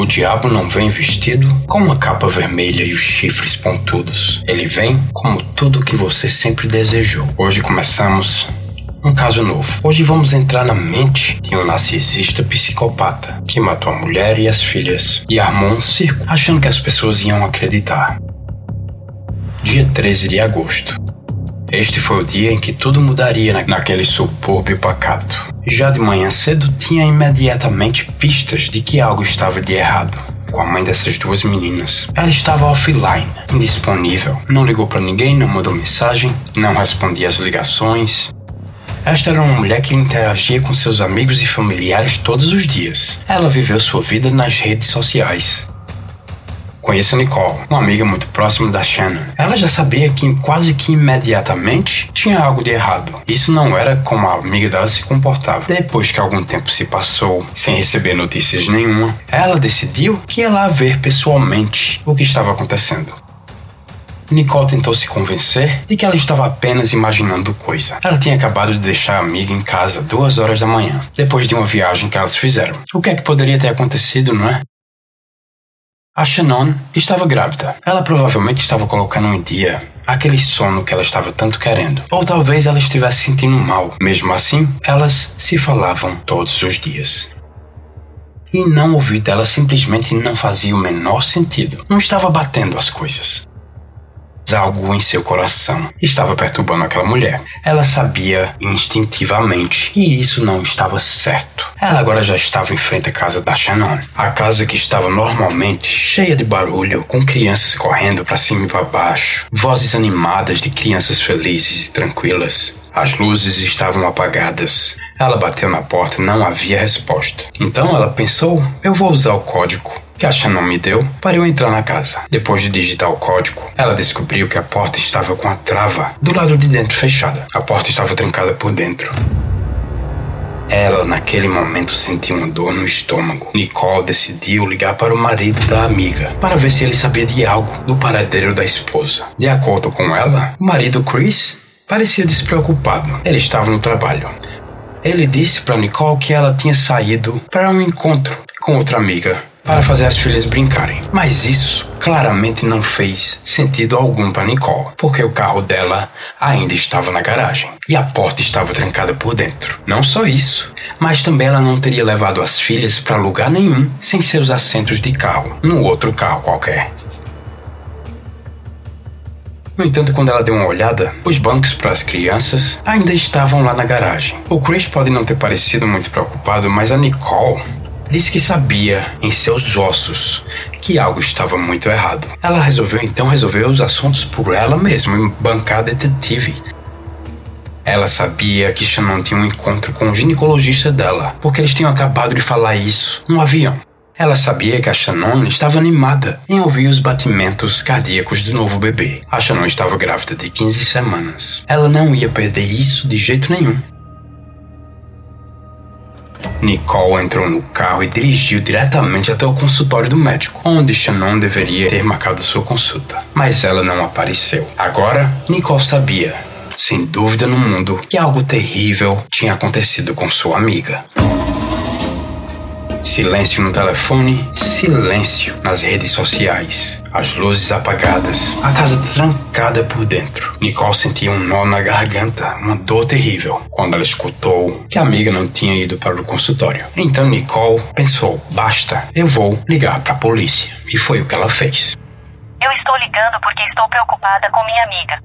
O diabo não vem vestido com uma capa vermelha e os chifres pontudos. Ele vem como tudo que você sempre desejou. Hoje começamos um caso novo. Hoje vamos entrar na mente de um narcisista psicopata que matou a mulher e as filhas e armou um circo achando que as pessoas iam acreditar. Dia 13 de agosto. Este foi o dia em que tudo mudaria naquele subúrbio pacato. Já de manhã cedo tinha imediatamente pistas de que algo estava de errado com a mãe dessas duas meninas. Ela estava offline, indisponível, não ligou para ninguém, não mandou mensagem, não respondia às ligações. Esta era uma mulher que interagia com seus amigos e familiares todos os dias. Ela viveu sua vida nas redes sociais. Conheço Nicole, uma amiga muito próxima da Shannon. Ela já sabia que quase que imediatamente tinha algo de errado. Isso não era como a amiga dela se comportava. Depois que algum tempo se passou, sem receber notícias nenhuma, ela decidiu que ia lá ver pessoalmente o que estava acontecendo. Nicole tentou se convencer de que ela estava apenas imaginando coisa. Ela tinha acabado de deixar a amiga em casa duas horas da manhã, depois de uma viagem que elas fizeram. O que é que poderia ter acontecido, não é? A Shannon estava grávida. Ela provavelmente estava colocando em dia aquele sono que ela estava tanto querendo. Ou talvez ela estivesse sentindo mal. Mesmo assim, elas se falavam todos os dias. E não ouvir dela simplesmente não fazia o menor sentido. Não estava batendo as coisas algo em seu coração estava perturbando aquela mulher. Ela sabia instintivamente que isso não estava certo. Ela agora já estava em frente à casa da Shannon. A casa que estava normalmente cheia de barulho, com crianças correndo para cima e para baixo, vozes animadas de crianças felizes e tranquilas. As luzes estavam apagadas. Ela bateu na porta e não havia resposta. Então ela pensou: eu vou usar o código que a Shannon me deu para eu entrar na casa. Depois de digitar o código, ela descobriu que a porta estava com a trava do lado de dentro fechada. A porta estava trancada por dentro. Ela, naquele momento, sentiu uma dor no estômago. Nicole decidiu ligar para o marido da amiga para ver se ele sabia de algo do paradeiro da esposa. De acordo com ela, o marido Chris parecia despreocupado. Ele estava no trabalho. Ele disse para Nicole que ela tinha saído para um encontro com outra amiga para fazer as filhas brincarem. Mas isso claramente não fez sentido algum para Nicole, porque o carro dela ainda estava na garagem e a porta estava trancada por dentro. Não só isso, mas também ela não teria levado as filhas para lugar nenhum sem seus assentos de carro, no outro carro qualquer. No entanto, quando ela deu uma olhada, os bancos para as crianças ainda estavam lá na garagem. O Chris pode não ter parecido muito preocupado, mas a Nicole disse que sabia em seus ossos que algo estava muito errado. Ela resolveu então resolver os assuntos por ela mesma e bancar detetive. Ela sabia que Shannon tinha um encontro com o ginecologista dela, porque eles tinham acabado de falar isso no avião. Ela sabia que a Shannon estava animada em ouvir os batimentos cardíacos do novo bebê. A Shannon estava grávida de 15 semanas. Ela não ia perder isso de jeito nenhum. Nicole entrou no carro e dirigiu diretamente até o consultório do médico, onde Shannon deveria ter marcado sua consulta. Mas ela não apareceu. Agora, Nicole sabia, sem dúvida no mundo, que algo terrível tinha acontecido com sua amiga. Silêncio no telefone, silêncio nas redes sociais. As luzes apagadas, a casa trancada por dentro. Nicole sentia um nó na garganta, uma dor terrível, quando ela escutou que a amiga não tinha ido para o consultório. Então Nicole pensou: basta, eu vou ligar para a polícia. E foi o que ela fez. Eu estou ligando porque estou preocupada com minha amiga.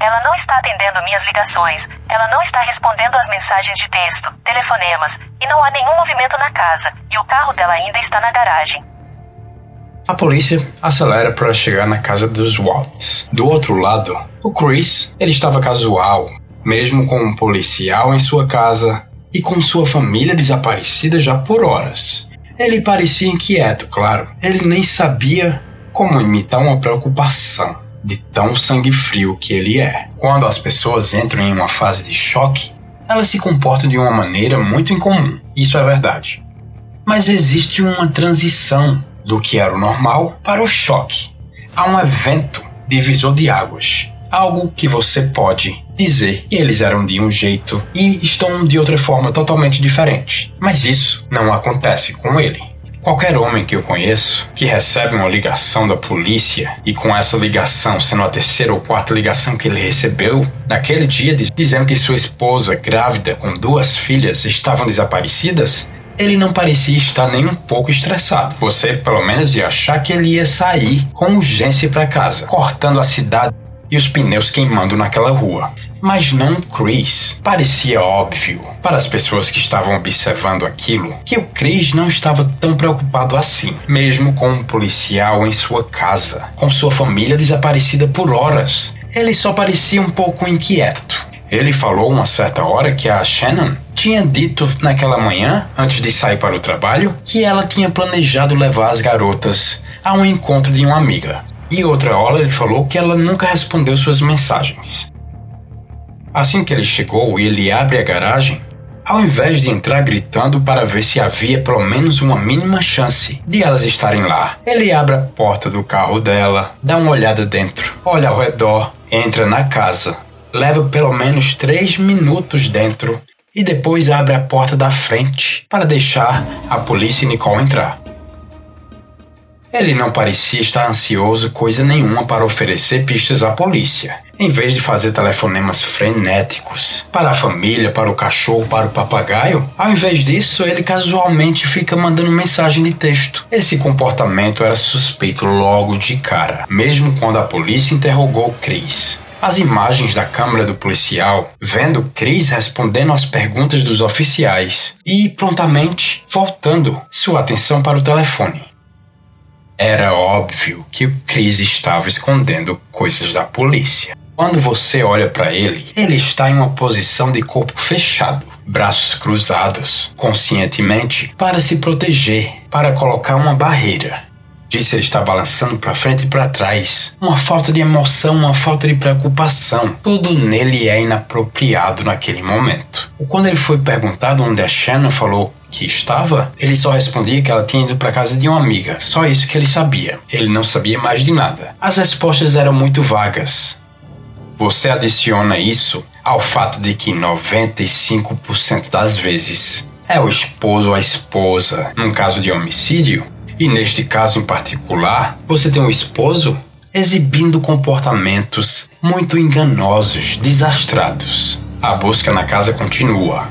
Ela não está atendendo minhas ligações, ela não está respondendo às mensagens de texto, telefonemas, e não há nenhum movimento na casa, e o carro dela ainda está na garagem. A polícia acelera para chegar na casa dos Waltz. Do outro lado, o Chris, ele estava casual, mesmo com um policial em sua casa e com sua família desaparecida já por horas. Ele parecia inquieto, claro. Ele nem sabia como imitar uma preocupação de tão sangue frio que ele é. Quando as pessoas entram em uma fase de choque, elas se comportam de uma maneira muito incomum. Isso é verdade. Mas existe uma transição do que era o normal para o choque. Há um evento divisor de águas. Algo que você pode dizer que eles eram de um jeito e estão de outra forma totalmente diferente. Mas isso não acontece com ele. Qualquer homem que eu conheço que recebe uma ligação da polícia e com essa ligação sendo a terceira ou quarta ligação que ele recebeu naquele dia dizendo que sua esposa grávida com duas filhas estavam desaparecidas, ele não parecia estar nem um pouco estressado. Você pelo menos ia achar que ele ia sair com urgência para casa, cortando a cidade e os pneus queimando naquela rua. Mas não Chris. Parecia óbvio para as pessoas que estavam observando aquilo que o Chris não estava tão preocupado assim, mesmo com um policial em sua casa, com sua família desaparecida por horas. Ele só parecia um pouco inquieto. Ele falou uma certa hora que a Shannon tinha dito naquela manhã, antes de sair para o trabalho, que ela tinha planejado levar as garotas a um encontro de uma amiga. E outra hora ele falou que ela nunca respondeu suas mensagens. Assim que ele chegou e ele abre a garagem, ao invés de entrar gritando para ver se havia pelo menos uma mínima chance de elas estarem lá, ele abre a porta do carro dela, dá uma olhada dentro, olha ao redor, entra na casa, leva pelo menos três minutos dentro e depois abre a porta da frente para deixar a polícia e Nicole entrar. Ele não parecia estar ansioso coisa nenhuma para oferecer pistas à polícia, em vez de fazer telefonemas frenéticos para a família, para o cachorro, para o papagaio. Ao invés disso, ele casualmente fica mandando mensagem de texto. Esse comportamento era suspeito logo de cara, mesmo quando a polícia interrogou Chris. As imagens da câmera do policial, vendo Chris respondendo às perguntas dos oficiais e prontamente voltando sua atenção para o telefone. Era óbvio que o Chris estava escondendo coisas da polícia. Quando você olha para ele, ele está em uma posição de corpo fechado, braços cruzados, conscientemente para se proteger, para colocar uma barreira. Disse ele está balançando para frente e para trás. Uma falta de emoção, uma falta de preocupação. Tudo nele é inapropriado naquele momento. Quando ele foi perguntado onde a Shannon falou que estava, ele só respondia que ela tinha ido para casa de uma amiga. Só isso que ele sabia. Ele não sabia mais de nada. As respostas eram muito vagas. Você adiciona isso ao fato de que 95% das vezes é o esposo ou a esposa, num caso de homicídio, e neste caso em particular, você tem um esposo exibindo comportamentos muito enganosos, desastrados. A busca na casa continua.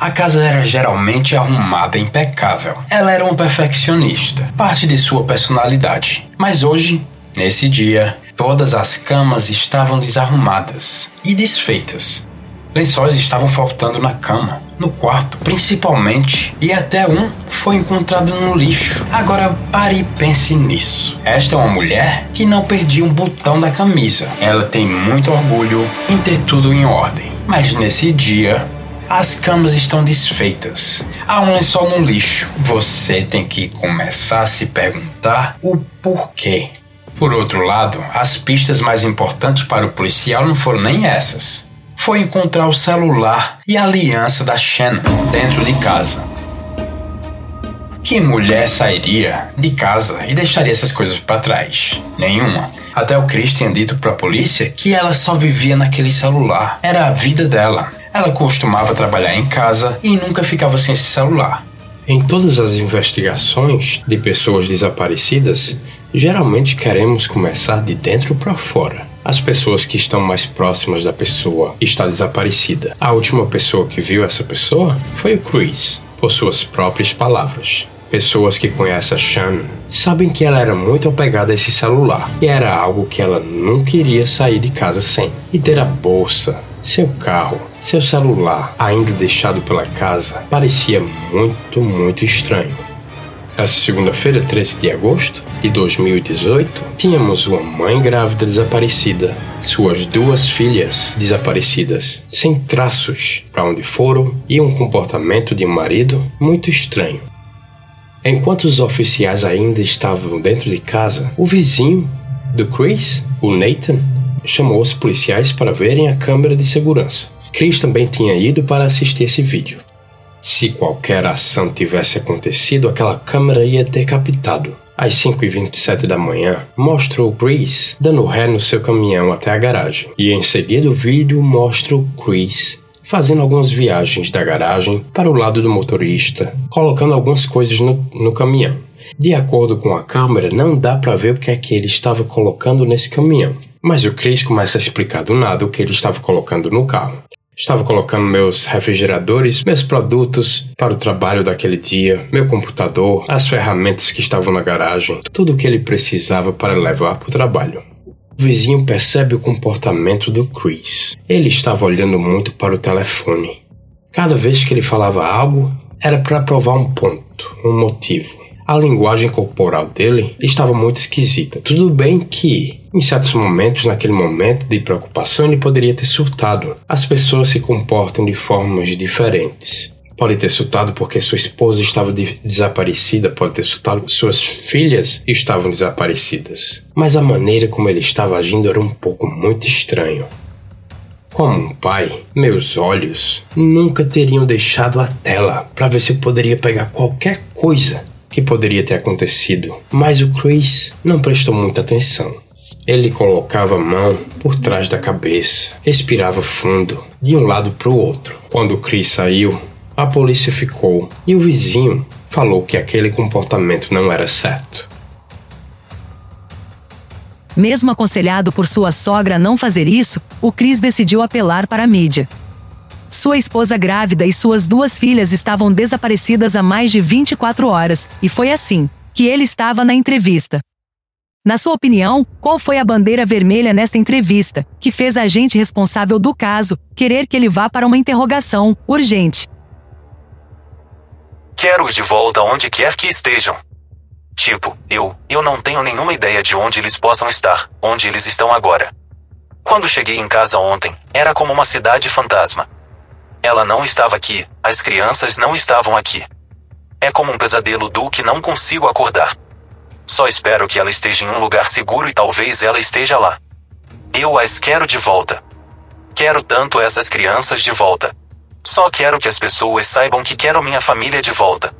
A casa era geralmente arrumada impecável. Ela era uma perfeccionista, parte de sua personalidade. Mas hoje, nesse dia, todas as camas estavam desarrumadas e desfeitas. Lençóis estavam faltando na cama, no quarto, principalmente, e até um foi encontrado no lixo. Agora pare e pense nisso. Esta é uma mulher que não perdia um botão da camisa. Ela tem muito orgulho em ter tudo em ordem. Mas nesse dia, as camas estão desfeitas. Há um lençol no lixo. Você tem que começar a se perguntar o porquê. Por outro lado, as pistas mais importantes para o policial não foram nem essas. Foi encontrar o celular e a aliança da Shannon dentro de casa. Que mulher sairia de casa e deixaria essas coisas para trás? Nenhuma. Até o Chris tinha dito para a polícia que ela só vivia naquele celular. Era a vida dela. Ela costumava trabalhar em casa e nunca ficava sem esse celular. Em todas as investigações de pessoas desaparecidas, geralmente queremos começar de dentro para fora. As pessoas que estão mais próximas da pessoa que está desaparecida. A última pessoa que viu essa pessoa foi o Chris, por suas próprias palavras. Pessoas que conhecem a Shan sabem que ela era muito apegada a esse celular e era algo que ela não queria sair de casa sem. E ter a bolsa, seu carro, seu celular ainda deixado pela casa parecia muito, muito estranho. Essa segunda-feira, 13 de agosto de 2018, tínhamos uma mãe grávida desaparecida, suas duas filhas desaparecidas, sem traços para onde foram e um comportamento de um marido muito estranho. Enquanto os oficiais ainda estavam dentro de casa, o vizinho do Chris, o Nathan, chamou os policiais para verem a câmera de segurança. Chris também tinha ido para assistir esse vídeo. Se qualquer ação tivesse acontecido, aquela câmera ia ter captado. Às 5h27 da manhã, mostra o Chris dando ré no seu caminhão até a garagem. E em seguida o vídeo mostra o Chris fazendo algumas viagens da garagem para o lado do motorista, colocando algumas coisas no, no caminhão. De acordo com a câmera, não dá para ver o que é que ele estava colocando nesse caminhão. Mas o Chris começa a explicar do nada o que ele estava colocando no carro. Estava colocando meus refrigeradores, meus produtos para o trabalho daquele dia, meu computador, as ferramentas que estavam na garagem, tudo o que ele precisava para levar para o trabalho. O vizinho percebe o comportamento do Chris. Ele estava olhando muito para o telefone. Cada vez que ele falava algo, era para provar um ponto, um motivo. A linguagem corporal dele estava muito esquisita. Tudo bem que, em certos momentos, naquele momento de preocupação, ele poderia ter surtado. As pessoas se comportam de formas diferentes. Pode ter surtado porque sua esposa estava de desaparecida, pode ter surtado suas filhas estavam desaparecidas. Mas a maneira como ele estava agindo era um pouco muito estranho. Como um pai, meus olhos nunca teriam deixado a tela para ver se eu poderia pegar qualquer coisa que poderia ter acontecido, mas o Chris não prestou muita atenção. Ele colocava a mão por trás da cabeça, respirava fundo, de um lado para o outro. Quando o Chris saiu, a polícia ficou e o vizinho falou que aquele comportamento não era certo. Mesmo aconselhado por sua sogra a não fazer isso, o Chris decidiu apelar para a mídia. Sua esposa grávida e suas duas filhas estavam desaparecidas há mais de 24 horas, e foi assim que ele estava na entrevista. Na sua opinião, qual foi a bandeira vermelha nesta entrevista que fez a agente responsável do caso querer que ele vá para uma interrogação urgente? Quero-os de volta onde quer que estejam. Tipo, eu, eu não tenho nenhuma ideia de onde eles possam estar, onde eles estão agora. Quando cheguei em casa ontem, era como uma cidade fantasma. Ela não estava aqui, as crianças não estavam aqui. É como um pesadelo do que não consigo acordar. Só espero que ela esteja em um lugar seguro e talvez ela esteja lá. Eu as quero de volta. Quero tanto essas crianças de volta. Só quero que as pessoas saibam que quero minha família de volta.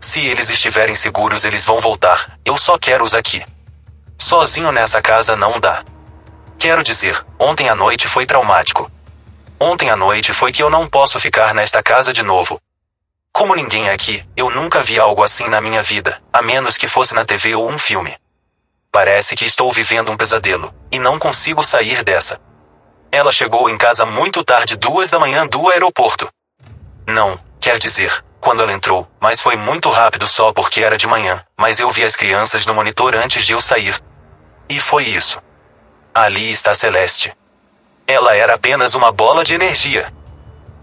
Se eles estiverem seguros, eles vão voltar. Eu só quero-os aqui. Sozinho nessa casa não dá. Quero dizer, ontem à noite foi traumático. Ontem à noite foi que eu não posso ficar nesta casa de novo. Como ninguém aqui, eu nunca vi algo assim na minha vida, a menos que fosse na TV ou um filme. Parece que estou vivendo um pesadelo, e não consigo sair dessa. Ela chegou em casa muito tarde, duas da manhã do aeroporto. Não, quer dizer, quando ela entrou, mas foi muito rápido só porque era de manhã, mas eu vi as crianças no monitor antes de eu sair. E foi isso. Ali está Celeste. Ela era apenas uma bola de energia.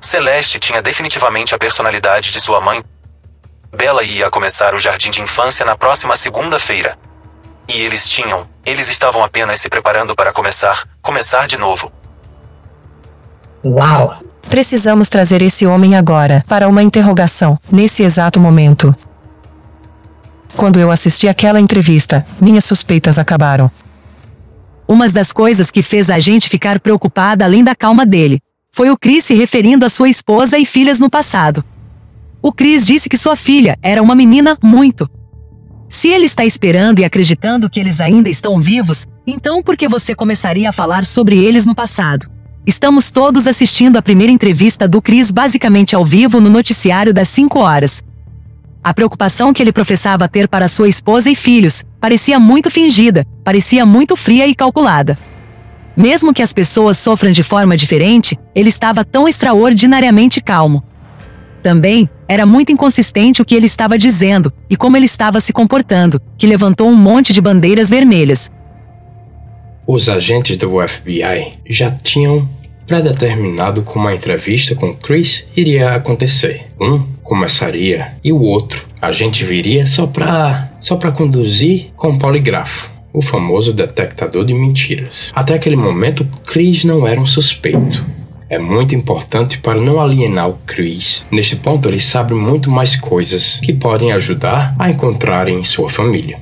Celeste tinha definitivamente a personalidade de sua mãe. Bela ia começar o jardim de infância na próxima segunda-feira. E eles tinham, eles estavam apenas se preparando para começar, começar de novo. Uau! Precisamos trazer esse homem agora para uma interrogação, nesse exato momento. Quando eu assisti aquela entrevista, minhas suspeitas acabaram. Uma das coisas que fez a gente ficar preocupada além da calma dele foi o Chris se referindo à sua esposa e filhas no passado. O Chris disse que sua filha era uma menina muito. Se ele está esperando e acreditando que eles ainda estão vivos, então por que você começaria a falar sobre eles no passado? Estamos todos assistindo a primeira entrevista do Chris basicamente ao vivo no noticiário das 5 horas. A preocupação que ele professava ter para sua esposa e filhos parecia muito fingida, parecia muito fria e calculada. Mesmo que as pessoas sofram de forma diferente, ele estava tão extraordinariamente calmo. Também, era muito inconsistente o que ele estava dizendo e como ele estava se comportando, que levantou um monte de bandeiras vermelhas. Os agentes do FBI já tinham predeterminado como a entrevista com Chris iria acontecer. Um começaria e o outro a gente viria só para só para conduzir com poligrafo, o famoso detectador de mentiras. Até aquele momento, Chris não era um suspeito. É muito importante para não alienar o Chris. Neste ponto, ele sabe muito mais coisas que podem ajudar a encontrarem sua família.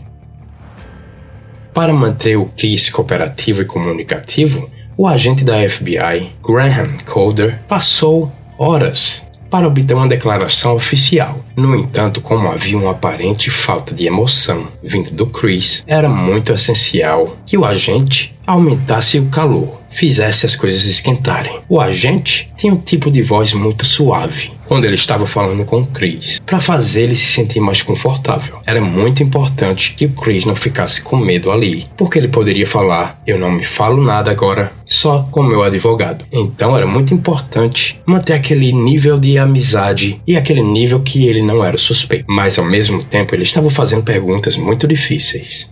Para manter o Chris cooperativo e comunicativo, o agente da FBI, Graham Calder, passou horas para obter uma declaração oficial. No entanto, como havia uma aparente falta de emoção vindo do Chris, era muito essencial que o agente aumentasse o calor. Fizesse as coisas esquentarem. O agente tinha um tipo de voz muito suave quando ele estava falando com o Chris, para fazer ele se sentir mais confortável. Era muito importante que o Chris não ficasse com medo ali, porque ele poderia falar: Eu não me falo nada agora, só com meu advogado. Então era muito importante manter aquele nível de amizade e aquele nível que ele não era suspeito, mas ao mesmo tempo ele estava fazendo perguntas muito difíceis.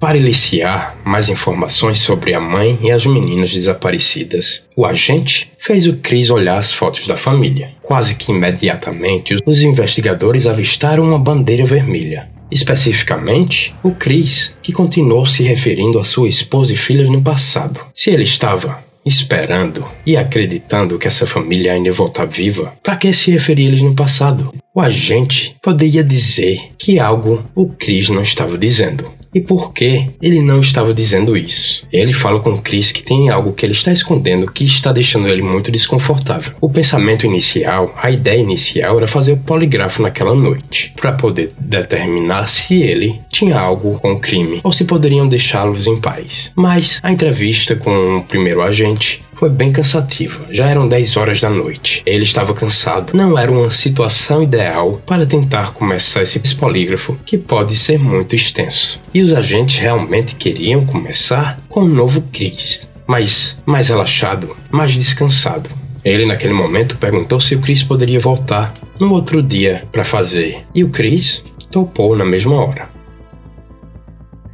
Para iniciar mais informações sobre a mãe e as meninas desaparecidas, o agente fez o Chris olhar as fotos da família. Quase que imediatamente, os investigadores avistaram uma bandeira vermelha. Especificamente, o Chris, que continuou se referindo a sua esposa e filhas no passado. Se ele estava esperando e acreditando que essa família ainda voltar viva, para que se referir eles no passado? O agente poderia dizer que algo o Chris não estava dizendo. E por que ele não estava dizendo isso? Ele fala com Chris que tem algo que ele está escondendo que está deixando ele muito desconfortável. O pensamento inicial, a ideia inicial era fazer o poligrafo naquela noite, para poder determinar se ele tinha algo com o crime ou se poderiam deixá-los em paz. Mas a entrevista com o primeiro agente foi bem cansativa. Já eram 10 horas da noite. Ele estava cansado. Não era uma situação ideal para tentar começar esse polígrafo, que pode ser muito extenso. E os agentes realmente queriam começar com um novo Chris, mas mais relaxado, mais descansado. Ele, naquele momento, perguntou se o Chris poderia voltar no outro dia para fazer, e o Chris topou na mesma hora.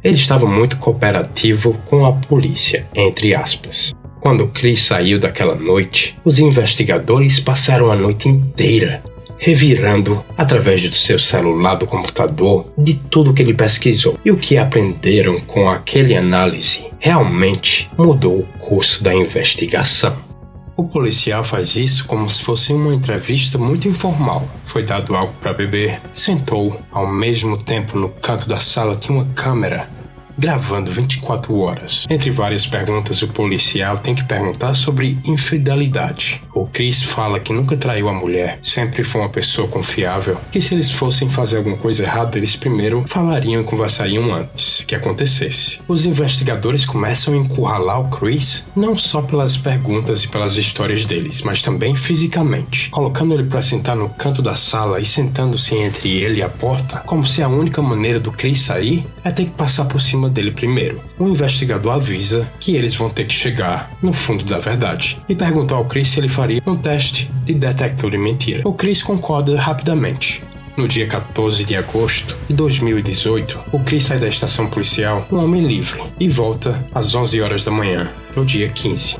Ele estava muito cooperativo com a polícia, entre aspas. Quando Chris saiu daquela noite, os investigadores passaram a noite inteira revirando através do seu celular do computador de tudo que ele pesquisou. E o que aprenderam com aquele análise realmente mudou o curso da investigação. O policial faz isso como se fosse uma entrevista muito informal. Foi dado algo para beber, sentou, ao mesmo tempo no canto da sala tinha uma câmera gravando 24 horas. Entre várias perguntas, o policial tem que perguntar sobre infidelidade. O Chris fala que nunca traiu a mulher, sempre foi uma pessoa confiável, que se eles fossem fazer alguma coisa errada, eles primeiro falariam e conversariam antes que acontecesse. Os investigadores começam a encurralar o Chris não só pelas perguntas e pelas histórias deles, mas também fisicamente, colocando ele para sentar no canto da sala e sentando-se entre ele e a porta, como se a única maneira do Chris sair é ter que passar por cima dele primeiro. O investigador avisa que eles vão ter que chegar no fundo da verdade e pergunta ao Chris se ele faria um teste de detector de mentira. O Chris concorda rapidamente. No dia 14 de agosto de 2018, o Chris sai da estação policial um homem livre e volta às 11 horas da manhã, no dia 15.